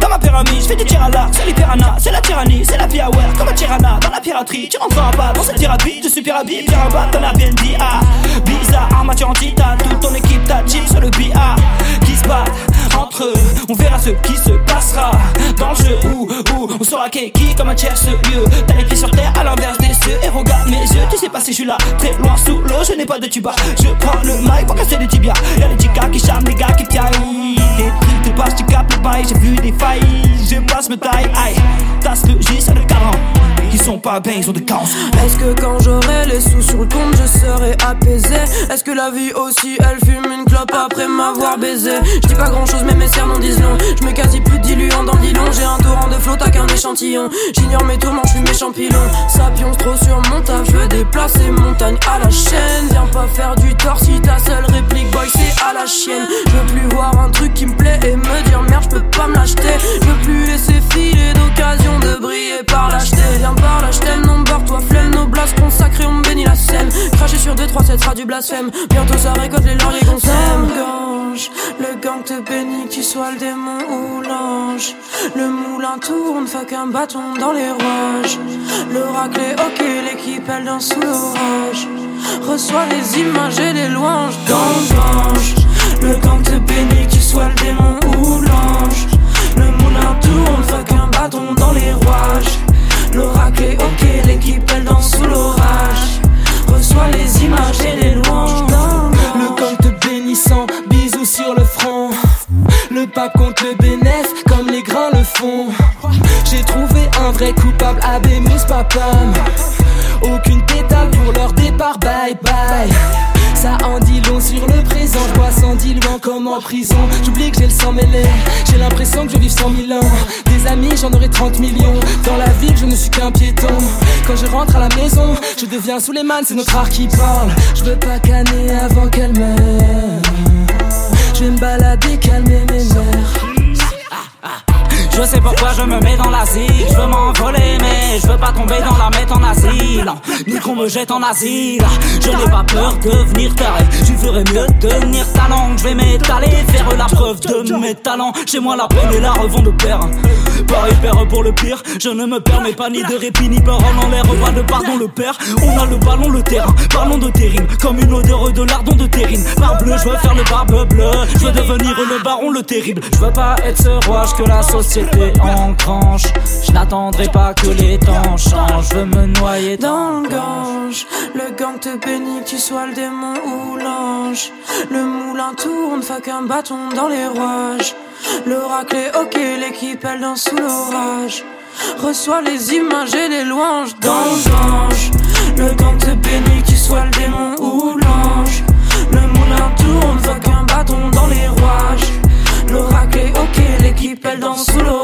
Dans ma pyramide, je fais du tir à l'arc, c'est les c'est la tyrannie, c'est la piaware, comme un tirana dans la piraterie. Tu rentreras pas dans cette thérapie, je suis pirabie, pirabab dans la BND. Ah, bizarre, armature en titane, toute ton équipe, ta sur le BA. Qui se battent entre eux, on verra ce qui se passera. Dans le jeu, où, où, on saura qui qui comme un tiers ce lieu. T'as les pieds sur terre à l'inverse si je suis là, très loin sous l'eau, je n'ai pas de tuba. Je prends le mic pour casser les tibias, y'a les ticas qui charment les gars qui tiennent. Des trucs de passe, tu capes j'ai vu des failles, je passe me taille, aïe, tasse le J sur le 40 qui sont pas bien, ils ont des carences. Est-ce que quand j'aurai les sous sur le compte, je serai apaisé? Est-ce que la vie aussi, elle fume une clope après m'avoir baisé? Je dis pas grand chose, mais mes en disent long. Je me quasi plus diluant dans le J'ai un torrent de flotte à qu'un échantillon. J'ignore mes tourments, je suis champignons. Sapiens trop sur mon tas, je veux déplacer montagne à la chaîne. Viens pas faire du tort si ta seule réplique, du blasphème. Bientôt ça récolte les lauriers qu'on sème. Le gang te bénit, tu sois le démon ou l'ange. Le moulin tourne, fuck un bâton dans les rouages. L'oracle est ok, l'équipe elle danse sous l'orage. Reçois les images et les louanges. Gange, le gang te bénit, tu sois le démon ou l'ange. Et les louanges. Le camp te bénissant, bisous sur le front. Le pape contre le bénéf, comme les grains le font. J'ai trouvé un vrai coupable, Abémus Papam. Aucune en prison. J'oublie que j'ai le sang mêlé, j'ai l'impression que je vis 100 000 ans. Des amis, j'en aurai 30 millions. Dans la ville, je ne suis qu'un piéton. Quand je rentre à la maison, je deviens sous les mains, c'est notre art qui parle. Je veux pas canner avant qu'elle meure. Je vais me balader, calmer mes sais pourquoi je me mets dans l'asile. Je veux m'envoler, mais je veux pas tomber dans la mettre en asile. Ni qu'on me jette en asile. Je n'ai pas peur de venir taré. Tu ferais mieux tenir ta langue. Je vais m'étaler, faire la preuve de mes talents. Chez moi, la peine et la revend de pair. Pareil, père pour le pire. Je ne me permets pas ni de répit, ni parole en l'air. Pas de pardon, le père. On a le ballon, le terrain. Parlons de terrine, comme une odeur de lardon de terrine. Je veux faire le barbe bleu. Je veux devenir le baron, le terrible. Je veux pas être ce roi que la société en cranche. Je n'attendrai pas que les temps changent. Je veux me noyer dans le gange. Le gang te bénit, que tu sois le démon ou l'ange. Le moulin tourne, fuck qu'un bâton dans les rouages. L'oracle est ok, l'équipe elle danse sous l'orage. Reçois les images et les louanges dans le gange. Le gang te bénit Solo